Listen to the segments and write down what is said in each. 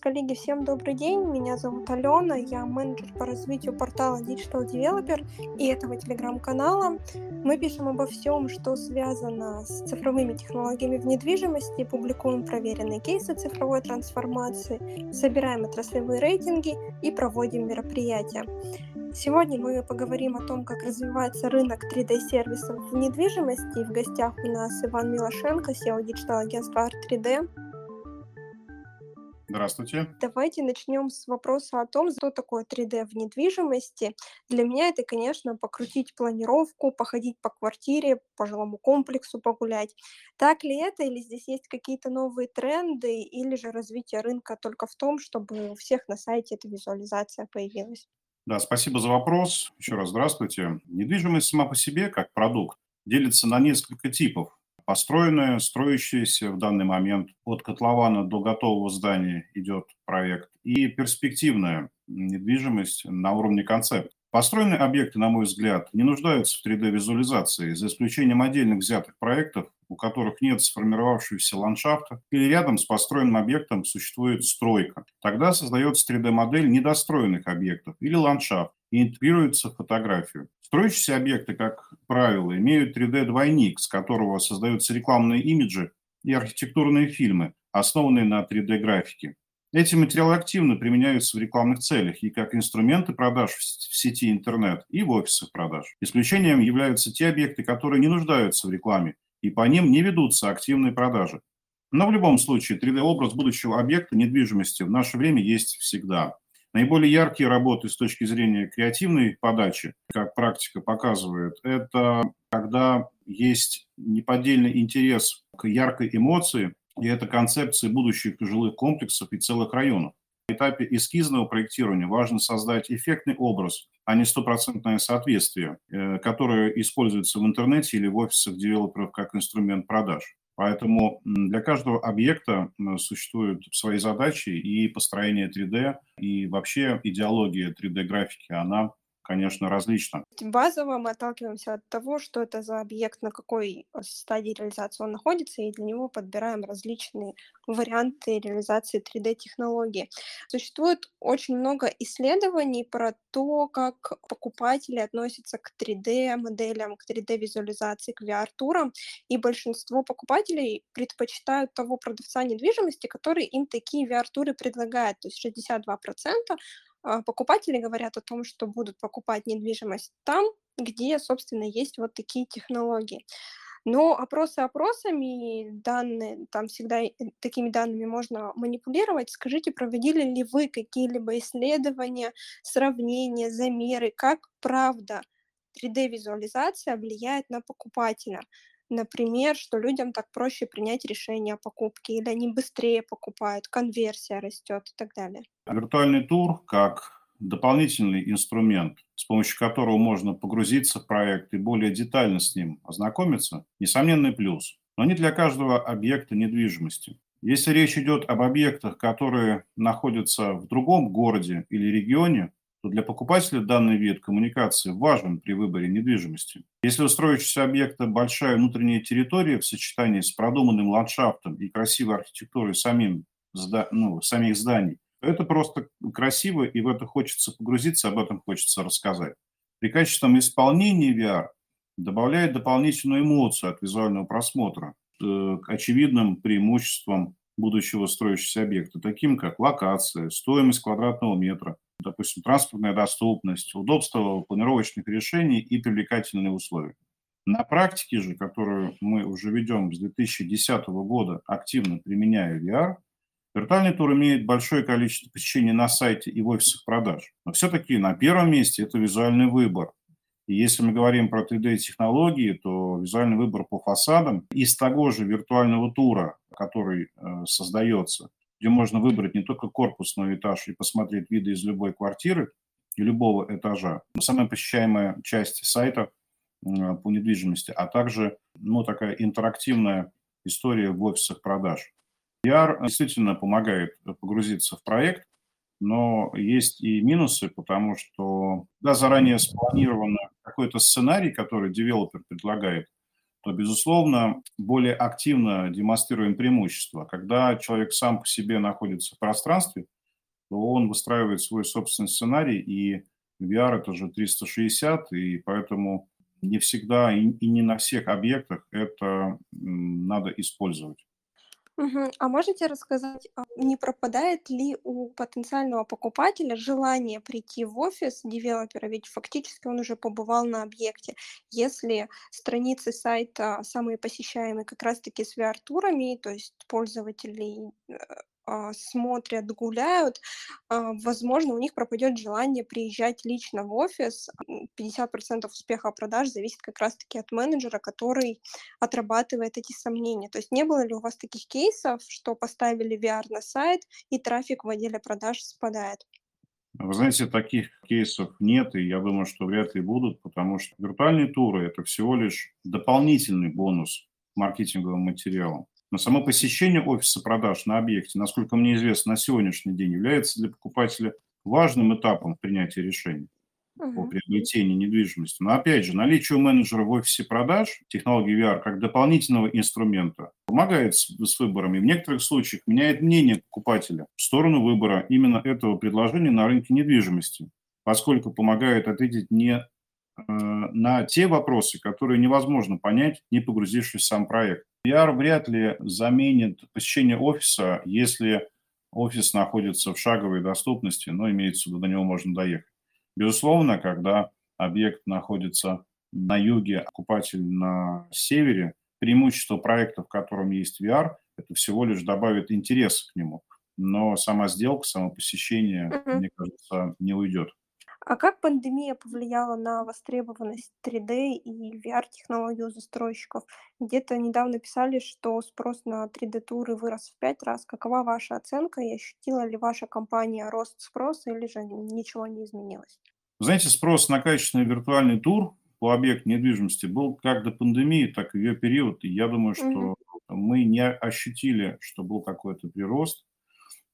Коллеги, всем добрый день. Меня зовут Алена. Я менеджер по развитию портала Digital Developer и этого телеграм-канала. Мы пишем обо всем, что связано с цифровыми технологиями в недвижимости, публикуем проверенные кейсы цифровой трансформации, собираем отраслевые рейтинги и проводим мероприятия. Сегодня мы поговорим о том, как развивается рынок 3D-сервисов в недвижимости. В гостях у нас Иван Милошенко, CEO digital агентства Art3D. Здравствуйте. Давайте начнем с вопроса о том, что такое 3D в недвижимости. Для меня это, конечно, покрутить планировку, походить по квартире, по жилому комплексу погулять. Так ли это, или здесь есть какие-то новые тренды, или же развитие рынка только в том, чтобы у всех на сайте эта визуализация появилась? Да, спасибо за вопрос. Еще раз здравствуйте. Недвижимость сама по себе, как продукт, делится на несколько типов построенная, строящаяся в данный момент от котлована до готового здания идет проект, и перспективная недвижимость на уровне концепта. Построенные объекты, на мой взгляд, не нуждаются в 3D-визуализации, за исключением отдельных взятых проектов, у которых нет сформировавшегося ландшафта, или рядом с построенным объектом существует стройка. Тогда создается 3D-модель недостроенных объектов или ландшафт и интегрируется в фотографию. Строящиеся объекты, как правило, имеют 3D-двойник, с которого создаются рекламные имиджи и архитектурные фильмы, основанные на 3D-графике. Эти материалы активно применяются в рекламных целях и как инструменты продаж в сети интернет, и в офисах продаж. Исключением являются те объекты, которые не нуждаются в рекламе, и по ним не ведутся активные продажи. Но в любом случае 3D-образ будущего объекта недвижимости в наше время есть всегда. Наиболее яркие работы с точки зрения креативной подачи, как практика показывает, это когда есть неподдельный интерес к яркой эмоции, и это концепции будущих жилых комплексов и целых районов. На этапе эскизного проектирования важно создать эффектный образ, а не стопроцентное соответствие, э, которое используется в интернете или в офисах девелоперов как инструмент продаж. Поэтому для каждого объекта существуют свои задачи, и построение 3D, и вообще идеология 3D-графики, она конечно, различно. Базово мы отталкиваемся от того, что это за объект, на какой э, стадии реализации он находится, и для него подбираем различные варианты реализации 3D-технологии. Существует очень много исследований про то, как покупатели относятся к 3D-моделям, к 3D-визуализации, к VR-турам, и большинство покупателей предпочитают того продавца недвижимости, который им такие VR-туры предлагает. То есть 62% а, покупатели говорят о том, что будут покупать недвижимость там, где, собственно, есть вот такие технологии. Но опросы опросами, данные, там всегда такими данными можно манипулировать. Скажите, проводили ли вы какие-либо исследования, сравнения, замеры, как правда 3D-визуализация влияет на покупателя? Например, что людям так проще принять решение о покупке, или они быстрее покупают, конверсия растет и так далее. Виртуальный тур как дополнительный инструмент, с помощью которого можно погрузиться в проект и более детально с ним ознакомиться, несомненный плюс. Но не для каждого объекта недвижимости. Если речь идет об объектах, которые находятся в другом городе или регионе, то для покупателя данный вид коммуникации важен при выборе недвижимости. Если у строящегося объекта большая внутренняя территория в сочетании с продуманным ландшафтом и красивой архитектурой самим, ну, самих зданий, то это просто красиво, и в это хочется погрузиться, об этом хочется рассказать. При качественном исполнении VR добавляет дополнительную эмоцию от визуального просмотра э, к очевидным преимуществам будущего строящегося объекта, таким как локация, стоимость квадратного метра, допустим, транспортная доступность, удобство планировочных решений и привлекательные условия. На практике же, которую мы уже ведем с 2010 года, активно применяя VR, виртуальный тур имеет большое количество посещений на сайте и в офисах продаж. Но все-таки на первом месте это визуальный выбор. И если мы говорим про 3D-технологии, то визуальный выбор по фасадам из того же виртуального тура, который э, создается, где можно выбрать не только корпус, но и этаж и посмотреть виды из любой квартиры и любого этажа. Самая посещаемая часть сайта по недвижимости, а также ну, такая интерактивная история в офисах продаж. VR действительно помогает погрузиться в проект, но есть и минусы, потому что да, заранее спланирован какой-то сценарий, который девелопер предлагает, то, безусловно, более активно демонстрируем преимущество. Когда человек сам по себе находится в пространстве, то он выстраивает свой собственный сценарий, и VR это же 360, и поэтому не всегда и, и не на всех объектах это надо использовать. А можете рассказать, а, не пропадает ли у потенциального покупателя желание прийти в офис девелопера, ведь фактически он уже побывал на объекте. Если страницы сайта самые посещаемые как раз-таки с VR-турами, то есть пользователей э, смотрят, гуляют, а, возможно, у них пропадет желание приезжать лично в офис. 50% успеха продаж зависит как раз-таки от менеджера, который отрабатывает эти сомнения. То есть не было ли у вас таких кейсов, что поставили VR на сайт, и трафик в отделе продаж спадает? Вы знаете, таких кейсов нет, и я думаю, что вряд ли будут, потому что виртуальные туры – это всего лишь дополнительный бонус маркетинговым материалам. Но само посещение офиса продаж на объекте, насколько мне известно, на сегодняшний день является для покупателя важным этапом принятия решения uh-huh. по приобретению недвижимости. Но опять же, наличие у менеджера в офисе продаж технологии VR как дополнительного инструмента помогает с, с выбором и в некоторых случаях меняет мнение покупателя в сторону выбора именно этого предложения на рынке недвижимости, поскольку помогает ответить не э, на те вопросы, которые невозможно понять, не погрузившись в сам проект. VR вряд ли заменит посещение офиса, если офис находится в шаговой доступности, но имеется в виду, до него можно доехать. Безусловно, когда объект находится на юге, окупатель на севере, преимущество проекта, в котором есть VR, это всего лишь добавит интерес к нему. Но сама сделка, само посещение, uh-huh. мне кажется, не уйдет. А как пандемия повлияла на востребованность 3D и VR-технологий у застройщиков? Где-то недавно писали, что спрос на 3D-туры вырос в пять раз. Какова ваша оценка и ощутила ли ваша компания рост спроса или же ничего не изменилось? Знаете, спрос на качественный виртуальный тур по объекту недвижимости был как до пандемии, так и в ее период. И я думаю, что угу. мы не ощутили, что был какой-то прирост,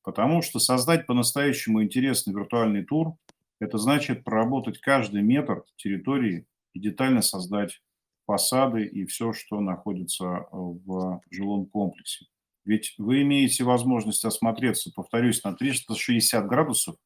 потому что создать по-настоящему интересный виртуальный тур это значит проработать каждый метр территории и детально создать фасады и все, что находится э, в жилом комплексе. Ведь вы имеете возможность осмотреться, повторюсь, на 360 градусов,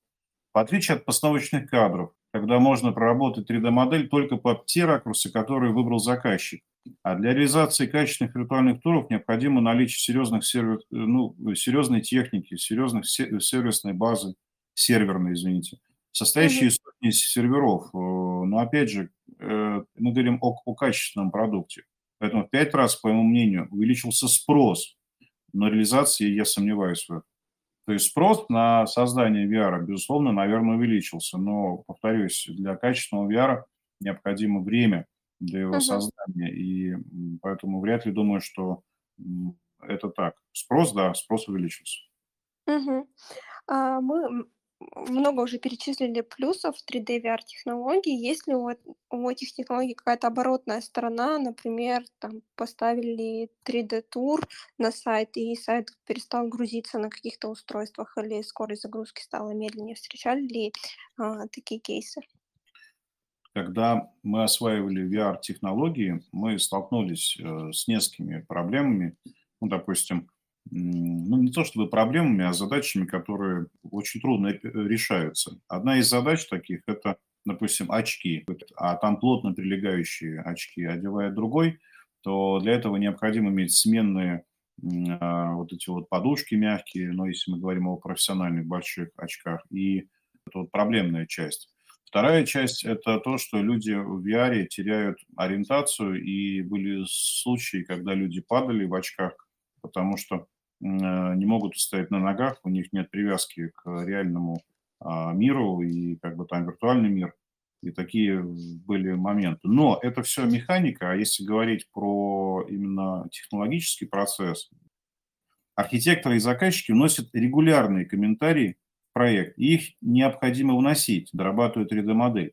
в отличие от постановочных кадров, когда можно проработать 3D-модель только под те ракурсы, которые выбрал заказчик. А для реализации качественных виртуальных туров необходимо наличие серьезных сервер, э, ну, серьезной техники, серьезных сервисной базы, серверной, извините, состоящие из сотни серверов. Э, но опять же, э, мы говорим о, о качественном продукте. Поэтому в пять раз, по моему мнению, увеличился спрос. На реализации я сомневаюсь в этом. То есть спрос на создание VR, безусловно, наверное, увеличился. Но, повторюсь, для качественного VR необходимо время для его uh-huh. создания. И поэтому вряд ли думаю, что это так. Спрос, да, спрос увеличился. Угу. А мы много уже перечислили плюсов 3D VR-технологий. Есть ли у, у этих технологий какая-то оборотная сторона? Например, там поставили 3D-тур на сайт, и сайт перестал грузиться на каких-то устройствах, или скорость загрузки стала медленнее. Встречали ли а, такие кейсы? Когда мы осваивали VR-технологии, мы столкнулись э, с несколькими проблемами. Ну, допустим, ну, не то чтобы проблемами, а задачами, которые очень трудно э, решаются. Одна из задач таких – это, допустим, очки, а там плотно прилегающие очки одевает другой, то для этого необходимо иметь сменные а, вот эти вот подушки мягкие, но если мы говорим о профессиональных больших очках, и это вот проблемная часть. Вторая часть – это то, что люди в VR теряют ориентацию, и были случаи, когда люди падали в очках, потому что не могут стоять на ногах, у них нет привязки к реальному а, миру и как бы там виртуальный мир. И такие были моменты. Но это все механика, а если говорить про именно технологический процесс, архитекторы и заказчики вносят регулярные комментарии в проект, их необходимо вносить, дорабатывая 3D-модель.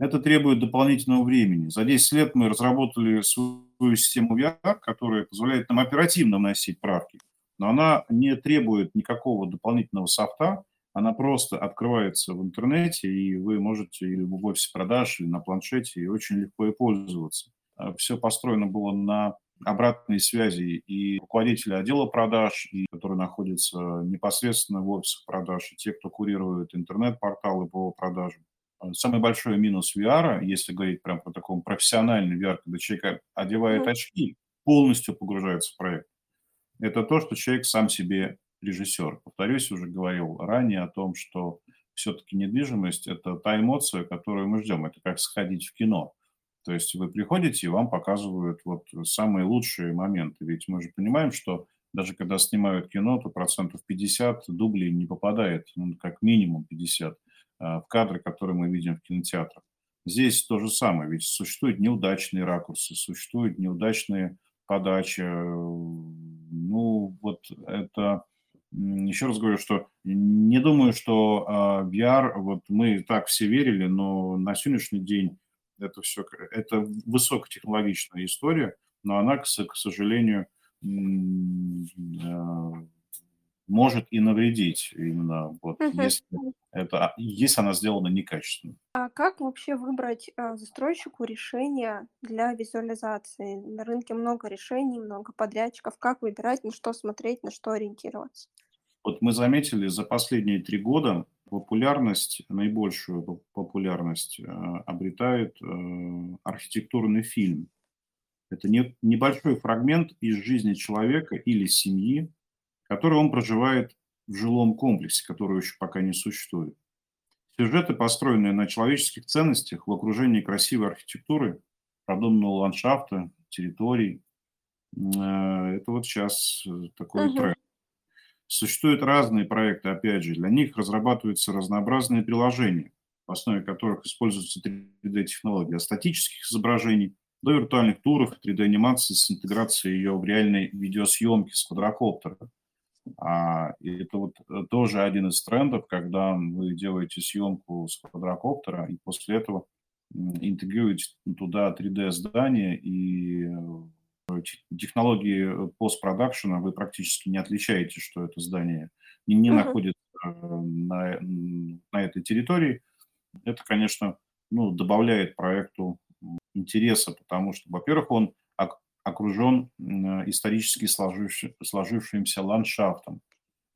Это требует дополнительного времени. За 10 лет мы разработали свою систему VR, которая позволяет нам оперативно вносить правки но она не требует никакого дополнительного софта, она просто открывается в интернете, и вы можете или в офисе продаж, или на планшете, и очень легко ей пользоваться. все построено было на обратной связи и руководителя отдела продаж, и которые находятся непосредственно в офисах продаж, и те, кто курирует интернет-порталы по продажам. Самый большой минус VR, если говорить прям про таком профессиональный VR, когда человек одевает очки, полностью погружается в проект, это то, что человек сам себе режиссер. Повторюсь, уже говорил ранее о том, что все-таки недвижимость – это та эмоция, которую мы ждем. Это как сходить в кино. То есть вы приходите, и вам показывают вот самые лучшие моменты. Ведь мы же понимаем, что даже когда снимают кино, то процентов 50 дублей не попадает, ну, как минимум 50, а, в кадры, которые мы видим в кинотеатрах. Здесь то же самое, ведь существуют неудачные ракурсы, существуют неудачные подачи. Ну, вот это еще раз говорю, что не думаю, что а, VR, вот мы так все верили, но на сегодняшний день это все, это высокотехнологичная история, но она, к, к сожалению, а, может и навредить именно вот угу. если это если она сделана некачественно. А как вообще выбрать а, застройщику решение для визуализации? На рынке много решений, много подрядчиков. Как выбирать, на что смотреть, на что ориентироваться? Вот мы заметили за последние три года популярность, наибольшую популярность э, обретает э, архитектурный фильм. Это не, небольшой фрагмент из жизни человека или семьи, который он проживает в жилом комплексе, который еще пока не существует. Сюжеты, построенные на человеческих ценностях в окружении красивой архитектуры, продуманного ландшафта, территорий, э, это вот сейчас такой uh-huh. тренд. Существуют разные проекты, опять же, для них разрабатываются разнообразные приложения, в основе которых используются 3D-технологии, от статических изображений до виртуальных туров, 3D-анимации с интеграцией ее в реальной видеосъемке с квадрокоптера. А, и это вот э, тоже один из трендов, когда вы делаете съемку с квадрокоптера, и после этого интегрируете туда 3D-здание и э, технологии постпродакшена вы практически не отличаете, что это здание не, не uh-huh. находится э, на, на этой территории. Это, конечно, ну, добавляет проекту интереса, потому что, во-первых, он окружен исторически сложившим, сложившимся ландшафтом.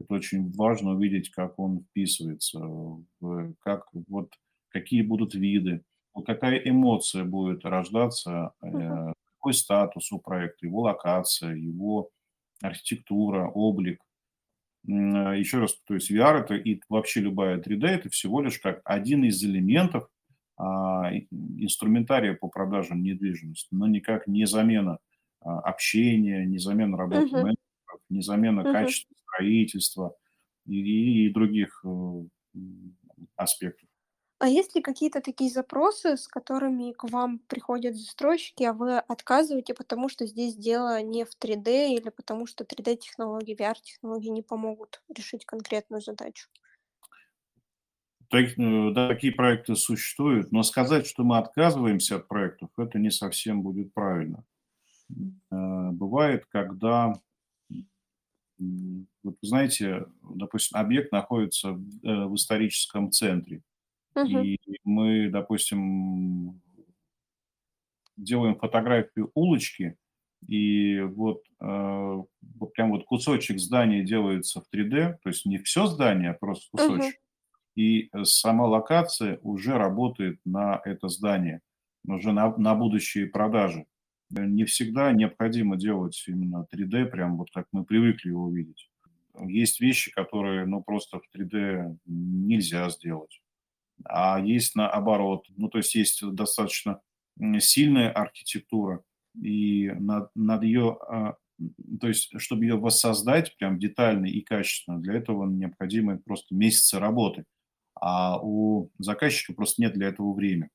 Это очень важно увидеть, как он вписывается, как, вот, какие будут виды, какая эмоция будет рождаться uh-huh какой статус у проекта, его локация, его архитектура, облик. А, Еще раз, то есть VR это и вообще любая 3D это всего лишь как один из элементов а, инструментария по продажам недвижимости, но никак не замена общения, не замена работы uh-huh. менеджеров, не замена uh-huh. качества строительства и, и других э, аспектов. А есть ли какие-то такие запросы, с которыми к вам приходят застройщики, а вы отказываете, потому что здесь дело не в 3D или потому что 3D-технологии, VR-технологии не помогут решить конкретную задачу? Так, э, да, такие проекты существуют, но сказать, что мы отказываемся от проектов, это не совсем будет правильно. Э, бывает, когда, вот, знаете, допустим, объект находится в э, историческом центре, Мгм. И мы, допустим, делаем фотографию улочки, и вот, э, вот прям вот кусочек здания делается в 3D, то есть не все здание, а просто кусочек. И э, сама локация уже работает на это здание, уже на, на будущие продажи. Не всегда необходимо делать именно 3D, прям вот как мы привыкли его видеть. Есть вещи, которые, ну, просто в 3D нельзя сделать а есть наоборот. Ну, то есть есть достаточно сильная архитектура, и над, над ее, а, то есть чтобы ее воссоздать прям детально и качественно, для этого необходимы просто месяцы работы, а у заказчика просто нет для этого времени.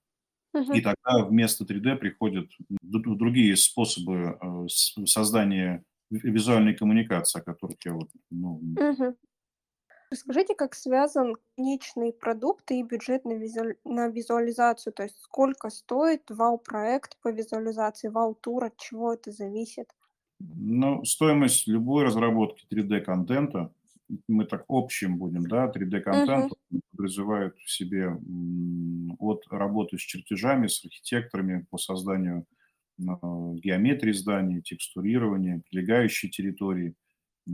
И тогда вместо 3D приходят другие способы э, создания визуальной коммуникации, о которых я вот ну. Расскажите, как связан конечный продукт и бюджет на, визу... на визуализацию, то есть сколько стоит вау-проект по визуализации, вау-тур, от чего это зависит? Ну, стоимость любой разработки 3D-контента, мы так общим будем, да, 3D-контент uh-huh. подразумевает в себе от работы с чертежами, с архитекторами по созданию геометрии зданий, текстурирования, прилегающей территории,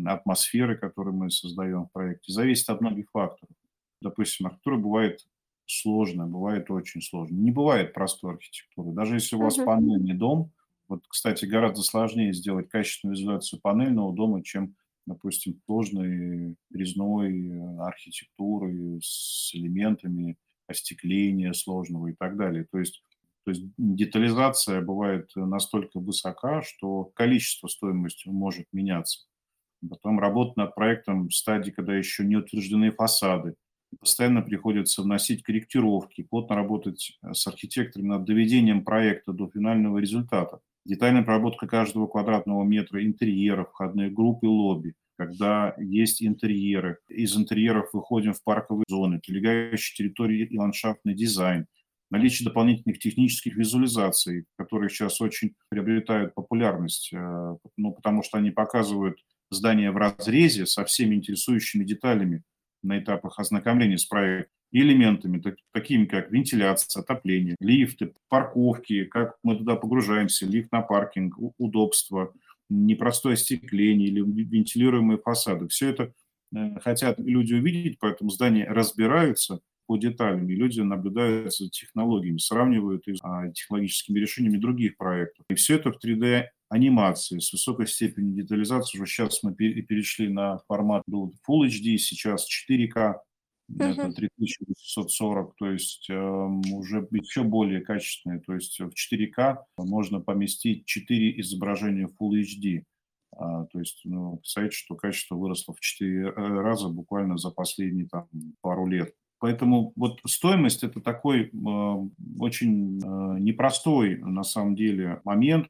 атмосферы, которую мы создаем в проекте. Зависит от многих факторов. Допустим, архитектура бывает сложная, бывает очень сложная. Не бывает простой архитектуры. Даже если у вас uh-huh. панельный дом, вот, кстати, гораздо сложнее сделать качественную визуализацию панельного дома, чем, допустим, сложной резной архитектуры с элементами остекления сложного и так далее. То есть то есть детализация бывает настолько высока, что количество стоимости может меняться. Потом работа над проектом в стадии, когда еще не утверждены фасады. Постоянно приходится вносить корректировки, плотно работать с архитекторами над доведением проекта до финального результата. Детальная проработка каждого квадратного метра интерьеров, входных групп и лобби. Когда есть интерьеры, из интерьеров выходим в парковые зоны, прилегающие территории и ландшафтный дизайн – наличие дополнительных технических визуализаций, которые сейчас очень приобретают популярность, э, ну, потому что они показывают здание в разрезе со всеми интересующими деталями на этапах ознакомления с проектом элементами, так, такими как вентиляция, отопление, лифты, парковки, как мы туда погружаемся, лифт на паркинг, удобство, непростое остекление или вентилируемые фасады. Все это э, хотят люди увидеть, поэтому здания разбираются по деталям, и люди наблюдают за технологиями, сравнивают их с а, технологическими решениями других проектов. И все это в 3D анимации с высокой степенью детализации. Уже сейчас мы перешли на формат был Full HD, сейчас 4K, это 3840, то есть э, уже еще более качественные. То есть в 4К можно поместить 4 изображения Full HD. А, то есть, ну, представляете, что качество выросло в 4 э, раза буквально за последние там, пару лет. Поэтому вот стоимость это такой э, очень э, непростой на самом деле момент.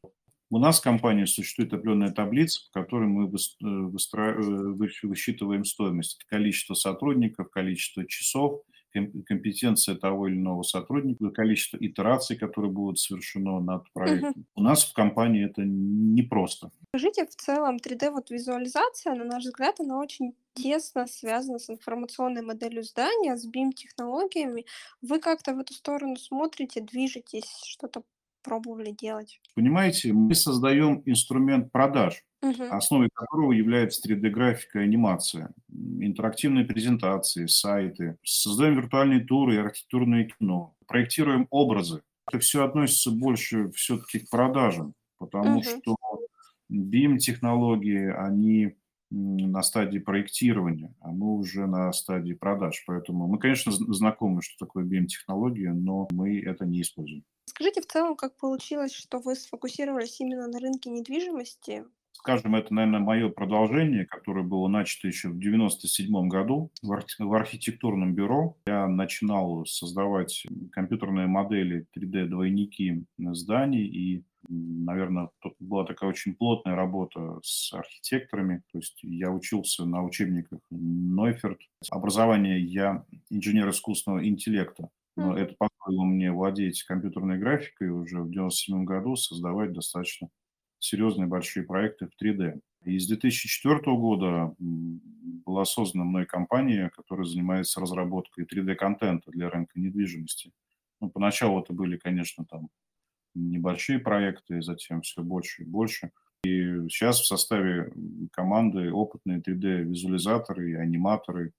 У нас в компании существует определенная таблица, по которой мы э. Э, высчитываем стоимость. Это количество сотрудников, количество часов, компетенция того или иного сотрудника, количество итераций, которые будут совершено над проектом. Угу. У нас в компании это непросто. Скажите, в целом 3D вот визуализация, на наш взгляд, она очень тесно связана с информационной моделью здания, с BIM-технологиями. Вы как-то в эту сторону смотрите, движетесь, что-то пробовали делать? Понимаете, мы создаем инструмент продаж, угу. основой которого является 3D-графика и анимация, интерактивные презентации, сайты, создаем виртуальные туры и архитектурное кино, проектируем образы. Это все относится больше все-таки к продажам, потому угу. что BIM-технологии, они на стадии проектирования, а мы уже на стадии продаж. Поэтому мы, конечно, знакомы, что такое BIM-технология, но мы это не используем. Скажите в целом, как получилось, что вы сфокусировались именно на рынке недвижимости? Скажем, это, наверное, мое продолжение, которое было начато еще в 1997 году в архитектурном бюро. Я начинал создавать компьютерные модели 3D-двойники зданий и наверное, была такая очень плотная работа с архитекторами. То есть я учился на учебниках Нойферт. Образование я инженер искусственного интеллекта. Но это позволило мне владеть компьютерной графикой уже в 1997 году, создавать достаточно серьезные большие проекты в 3D. И с 2004 года была создана мной компания, которая занимается разработкой 3D-контента для рынка недвижимости. Ну, поначалу это были, конечно, там небольшие проекты, затем все больше и больше. И сейчас в составе команды опытные 3D-визуализаторы и аниматоры.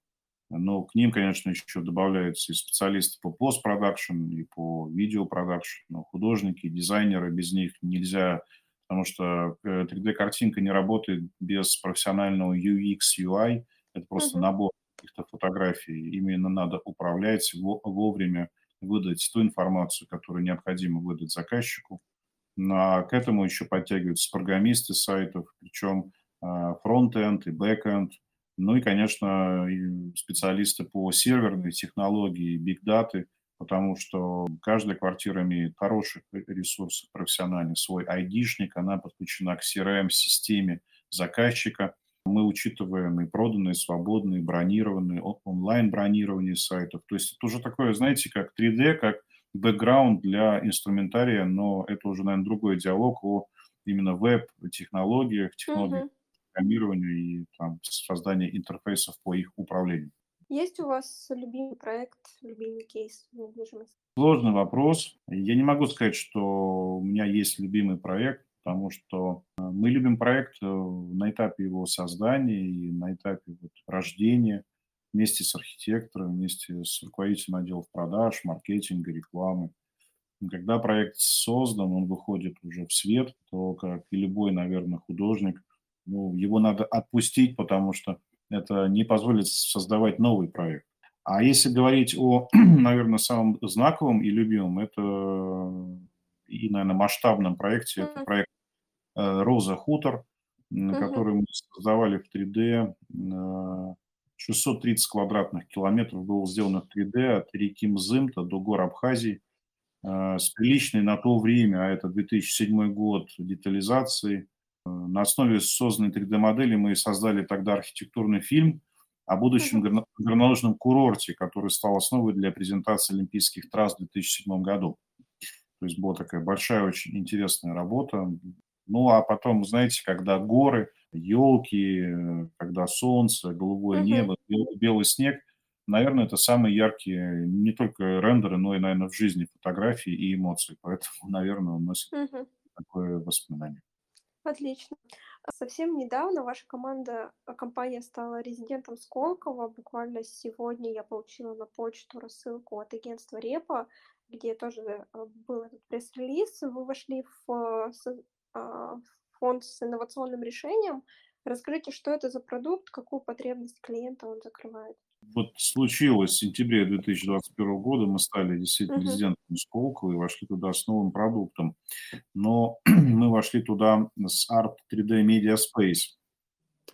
Но к ним, конечно, еще добавляются и специалисты по постпродакшн, и по видеопродакшн, художники, дизайнеры. Без них нельзя, потому что 3D-картинка э, не работает без профессионального UX, UI. Это просто mm-hmm. набор каких-то фотографий. Именно надо управлять вовремя выдать ту информацию, которую необходимо выдать заказчику. А к этому еще подтягиваются программисты сайтов, причем а, front-end и back-end, ну и, конечно, специалисты по серверной технологии, биг-даты, потому что каждая квартира имеет хороших ресурсов профессиональных, свой айдишник, она подключена к CRM-системе заказчика – мы учитываем и проданные, свободные, бронированные, онлайн-бронирование сайтов. То есть это уже такое, знаете, как 3D, как бэкграунд для инструментария, но это уже, наверное, другой диалог о именно веб-технологиях, технологиях программирования и там, создания интерфейсов по их управлению. Есть у вас любимый проект, любимый кейс недвижимости? Сложный вопрос. Я не могу сказать, что у меня есть любимый проект, потому что э, мы любим проект э, на этапе его создания и на этапе вот рождения вместе с архитектором, вместе с руководителем отделов продаж, маркетинга, рекламы. Когда проект создан, он выходит уже в свет, то, как и любой, наверное, художник, ну, его надо отпустить, потому что это не позволит создавать новый проект. А если говорить о, наверное, самом знаковом и любимом, это и, наверное, масштабном проекте, это проект э, «Роза Хутор», который мы создавали в 3D. 630 квадратных километров было сделано в 3D от реки Мзымта до гор Абхазии э, с приличной на то время, а это 2007 год, детализации – на основе созданной 3D-модели мы создали тогда архитектурный фильм о будущем горнолыжном курорте, который стал основой для презентации Олимпийских трасс в 2007 году. То есть была такая большая, очень интересная работа. Ну, а потом, знаете, когда горы, елки, когда солнце, голубое uh-huh. небо, белый снег, наверное, это самые яркие не только рендеры, но и, наверное, в жизни фотографии и эмоции. Поэтому, наверное, он носит uh-huh. такое воспоминание. Отлично. А совсем недавно ваша команда, а, компания стала резидентом Сколково. Буквально сегодня я получила на почту рассылку от агентства Репа, где тоже а, был этот пресс-релиз. Вы вошли в фонд с инновационным решением. Расскажите, что это за продукт, какую потребность клиента он закрывает? Вот случилось в сентябре 2021 года, мы стали действительно uh-huh. резидентом Сколково и вошли туда с новым продуктом. Но мы вошли туда с Art 3D Media Space.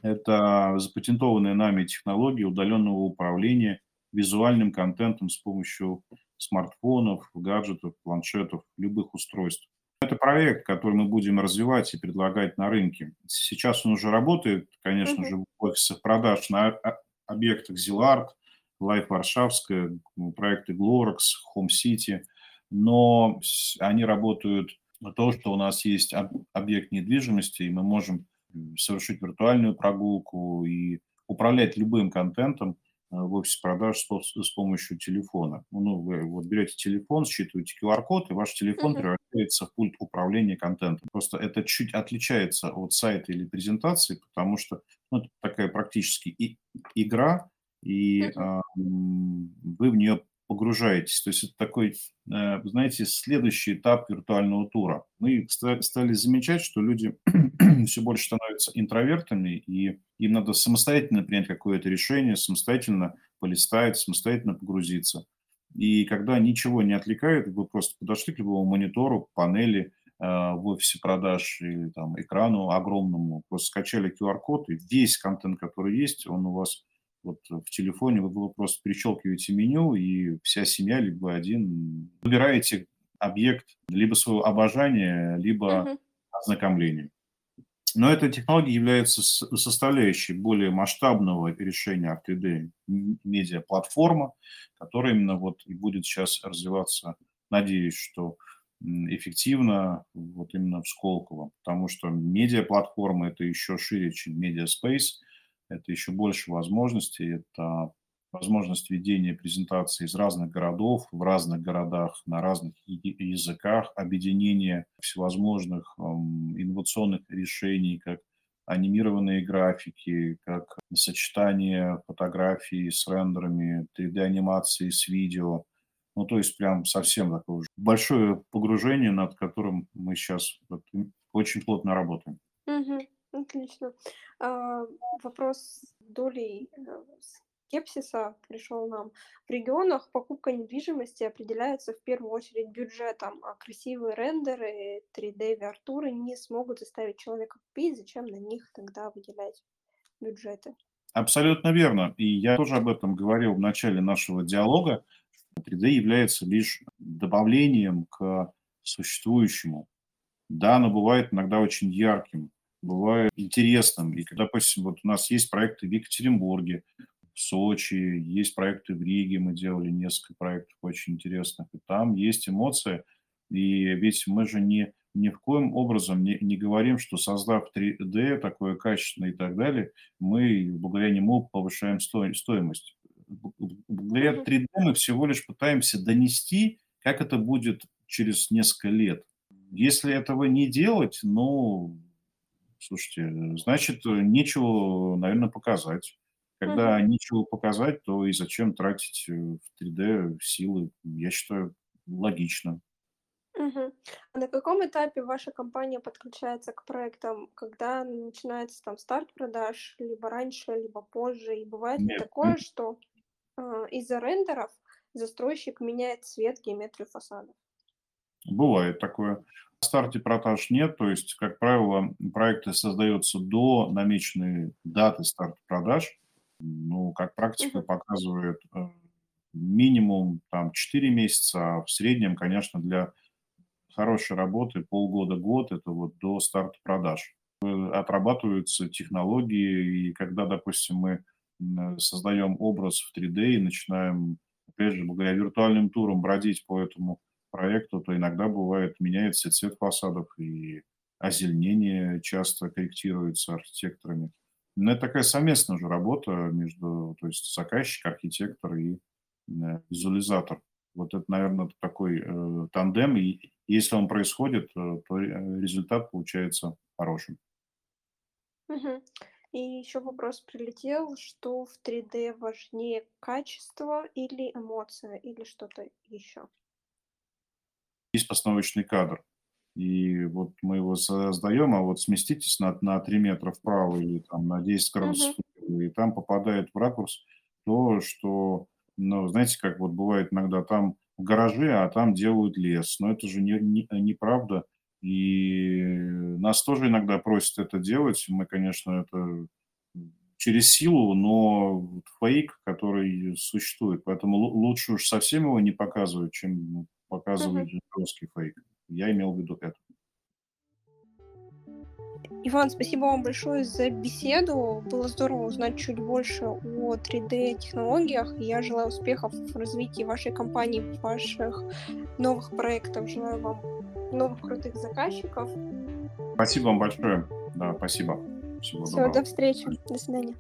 Это запатентованная нами технология удаленного управления визуальным контентом с помощью смартфонов, гаджетов, планшетов, любых устройств. Это проект, который мы будем развивать и предлагать на рынке. Сейчас он уже работает, конечно uh-huh. же, в офисах продаж на объектах Zilart, Life Варшавская, проекты Glorex, Home City, но они работают на то, что у нас есть объект недвижимости, и мы можем совершить виртуальную прогулку и управлять любым контентом э, в офисе продаж с, с помощью телефона. Ну, вы вот берете телефон, считываете QR-код, и ваш телефон uh-huh. превращается в пульт управления контентом. Просто это чуть отличается от сайта или презентации, потому что ну, это такая практически и, игра, и э, вы в нее погружаетесь. То есть это такой, э, знаете, следующий этап виртуального тура. Мы стали замечать, что люди все больше становятся интровертами, и им надо самостоятельно принять какое-то решение, самостоятельно полистать, самостоятельно погрузиться. И когда ничего не отвлекает, вы просто подошли к любому монитору, панели, в офисе продаж или там экрану огромному, просто скачали QR-код, и весь контент, который есть, он у вас вот в телефоне, вы, просто перещелкиваете меню, и вся семья, либо один, выбираете объект либо своего обожания, либо uh-huh. ознакомления. Но эта технология является составляющей более масштабного решения R3D медиа-платформа, которая именно вот и будет сейчас развиваться. Надеюсь, что эффективно вот именно в Сколково, потому что медиаплатформа – это еще шире, чем медиаспейс, это еще больше возможностей, это возможность ведения презентаций из разных городов, в разных городах, на разных языках, объединение всевозможных инновационных решений, как анимированные графики, как сочетание фотографий с рендерами, 3D-анимации с видео – ну, то есть прям совсем такое уже большое погружение, над которым мы сейчас вот очень плотно работаем. Угу, отлично. А, вопрос долей э, скепсиса пришел нам. В регионах покупка недвижимости определяется в первую очередь бюджетом, а красивые рендеры, 3D-виартуры не смогут заставить человека купить. Зачем на них тогда выделять бюджеты? Абсолютно верно. И я тоже об этом говорил в начале нашего диалога. 3D является лишь добавлением к существующему. Да, оно бывает иногда очень ярким, бывает интересным. И, допустим, вот у нас есть проекты в Екатеринбурге, в Сочи, есть проекты в Риге, мы делали несколько проектов очень интересных, и там есть эмоции, и ведь мы же не, ни в коем образом не, не говорим, что создав 3D такое качественное и так далее, мы благодаря нему повышаем сто, стоимость благодаря 3D мы всего лишь пытаемся донести, как это будет через несколько лет. Если этого не делать, ну, слушайте, значит, нечего, наверное, показать. Когда угу. нечего показать, то и зачем тратить э, в 3D силы? Я считаю, логично. Угу. А на каком этапе ваша компания подключается к проектам? Когда начинается там старт продаж, либо раньше, либо позже? И бывает ли такое, что из-за рендеров застройщик меняет цвет, геометрию фасадов? Бывает такое. На старте продаж нет, то есть, как правило, проекты создаются до намеченной даты старта продаж. Ну, как практика показывает, э, минимум там 4 месяца, а в среднем, конечно, для хорошей работы полгода-год, это вот до старта продаж. Отрабатываются технологии, и когда, допустим, мы создаем образ в 3D и начинаем, опять же, благодаря виртуальным турам бродить по этому проекту, то иногда бывает меняется цвет фасадов, и озеленение часто корректируется архитекторами. Но это такая совместная же работа между, то есть заказчик, архитектор и визуализатор. Вот это, наверное, такой э, тандем, и если он происходит, э, то результат получается хорошим. Угу. И еще вопрос прилетел, что в 3D важнее качество или эмоция, или что-то еще? Есть постановочный кадр, и вот мы его создаем, а вот сместитесь на, на 3 метра вправо или там на 10 градусов, угу. и там попадает в ракурс то, что но знаете, как вот бывает иногда там в гараже, а там делают лес. Но это же не, не, неправда. И нас тоже иногда просят это делать. Мы, конечно, это через силу, но фейк, который существует. Поэтому лучше уж совсем его не показывать, чем показывать uh-huh. жесткий фейк. Я имел в виду это. Иван, спасибо вам большое за беседу. Было здорово узнать чуть больше о 3D-технологиях. Я желаю успехов в развитии вашей компании, ваших новых проектов. Желаю вам новых крутых заказчиков. Спасибо вам большое. Да, спасибо. Всего Все, доброго. до встречи. До свидания.